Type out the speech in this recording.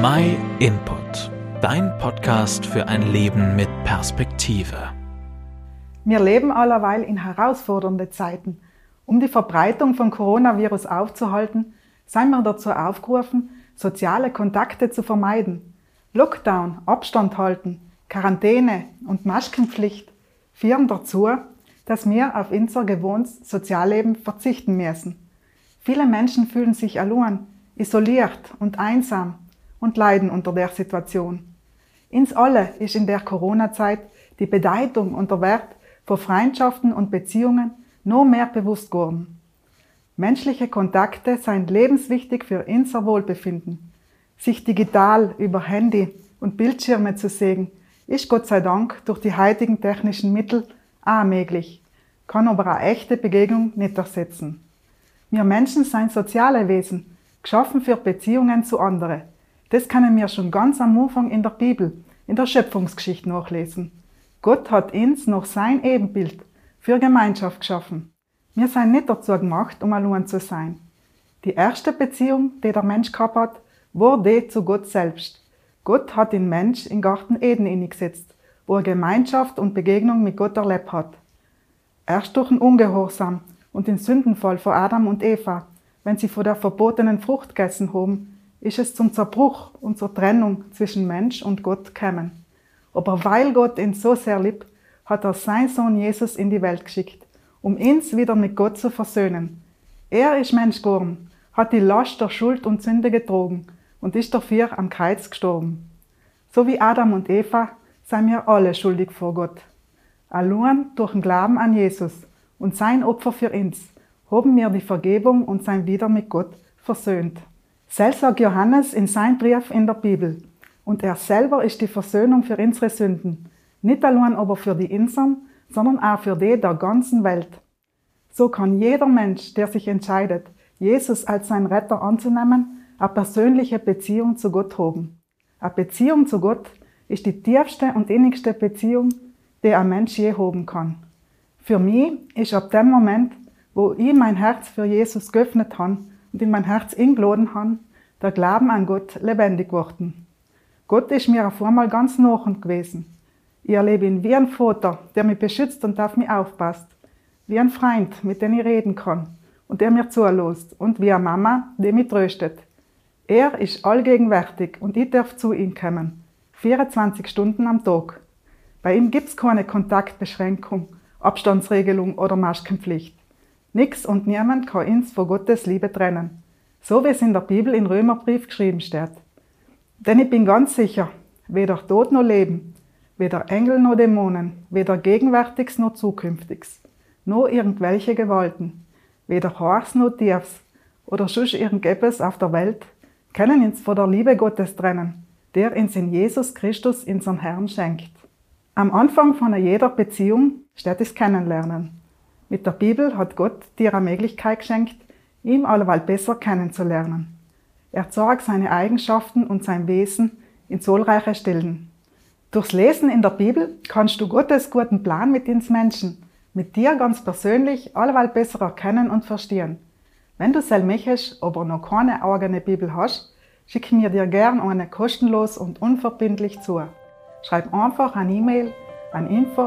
My Input, dein Podcast für ein Leben mit Perspektive. Wir leben allerweil in herausfordernde Zeiten. Um die Verbreitung von Coronavirus aufzuhalten, seien wir dazu aufgerufen, soziale Kontakte zu vermeiden. Lockdown, Abstand halten, Quarantäne und Maskenpflicht führen dazu, dass wir auf unser gewohntes Sozialleben verzichten müssen. Viele Menschen fühlen sich allein, isoliert und einsam und leiden unter der Situation. Ins alle ist in der Corona-Zeit die Bedeutung und der Wert von Freundschaften und Beziehungen noch mehr bewusst geworden. Menschliche Kontakte sind lebenswichtig für unser Wohlbefinden. Sich digital über Handy und Bildschirme zu sehen, ist Gott sei Dank durch die heutigen technischen Mittel auch möglich, kann aber eine echte Begegnung nicht ersetzen. Wir Menschen sind soziale Wesen, geschaffen für Beziehungen zu anderen. Das können wir schon ganz am Anfang in der Bibel, in der Schöpfungsgeschichte nachlesen. Gott hat uns noch sein Ebenbild für Gemeinschaft geschaffen. Wir sind nicht dazu gemacht, um allein zu sein. Die erste Beziehung, die der Mensch gehabt hat, war die zu Gott selbst. Gott hat den Mensch in Garten Eden eingesetzt, wo er Gemeinschaft und Begegnung mit Gott erlebt hat. Erst durch den Ungehorsam und den Sündenfall von Adam und Eva, wenn sie vor der verbotenen Frucht gegessen haben, ist es zum Zerbruch und zur Trennung zwischen Mensch und Gott gekommen. Aber weil Gott ihn so sehr liebt, hat er seinen Sohn Jesus in die Welt geschickt, um uns wieder mit Gott zu versöhnen. Er ist Mensch geworden, hat die Last der Schuld und Sünde getrogen und ist dafür am Kreuz gestorben. So wie Adam und Eva seien wir alle schuldig vor Gott. Allein durch den Glauben an Jesus und sein Opfer für uns haben wir die Vergebung und sein Wieder mit Gott versöhnt. Selbst sagt Johannes in seinem Brief in der Bibel. Und er selber ist die Versöhnung für unsere Sünden. Nicht allein aber für die Inseln, sondern auch für die der ganzen Welt. So kann jeder Mensch, der sich entscheidet, Jesus als sein Retter anzunehmen, eine persönliche Beziehung zu Gott haben. Eine Beziehung zu Gott ist die tiefste und innigste Beziehung, die ein Mensch je haben kann. Für mich ist ab dem Moment, wo ich mein Herz für Jesus geöffnet habe, und in mein Herz ingeladen han, der Glauben an Gott lebendig geworden. Gott ist mir auf einmal ganz nachend gewesen. Ich erlebe ihn wie ein Vater, der mich beschützt und auf mich aufpasst. Wie ein Freund, mit dem ich reden kann und der mir zulässt. Und wie eine Mama, die mich tröstet. Er ist allgegenwärtig und ich darf zu ihm kommen. 24 Stunden am Tag. Bei ihm gibt's keine Kontaktbeschränkung, Abstandsregelung oder Maskenpflicht. Nix und niemand kann uns von Gottes Liebe trennen. So wie es in der Bibel in Römerbrief geschrieben steht. Denn ich bin ganz sicher, weder Tod noch Leben, weder Engel noch Dämonen, weder Gegenwärtiges noch Zukünftiges, noch irgendwelche Gewalten, weder Hochs noch Tiefs oder sonst irgendetwas auf der Welt, können uns von der Liebe Gottes trennen, der uns in Jesus Christus, unseren Herrn, schenkt. Am Anfang von jeder Beziehung steht das Kennenlernen. Mit der Bibel hat Gott dir eine Möglichkeit geschenkt, ihm alleweil besser kennenzulernen. Er zeigt seine Eigenschaften und sein Wesen in zahlreiche Stellen. Durchs Lesen in der Bibel kannst du Gottes guten Plan mit ins Menschen, mit dir ganz persönlich alleweil besser erkennen und verstehen. Wenn du selbst möchtest, aber noch keine eigene Bibel hast, schick mir dir gern eine kostenlos und unverbindlich zu. Schreib einfach eine E-Mail an info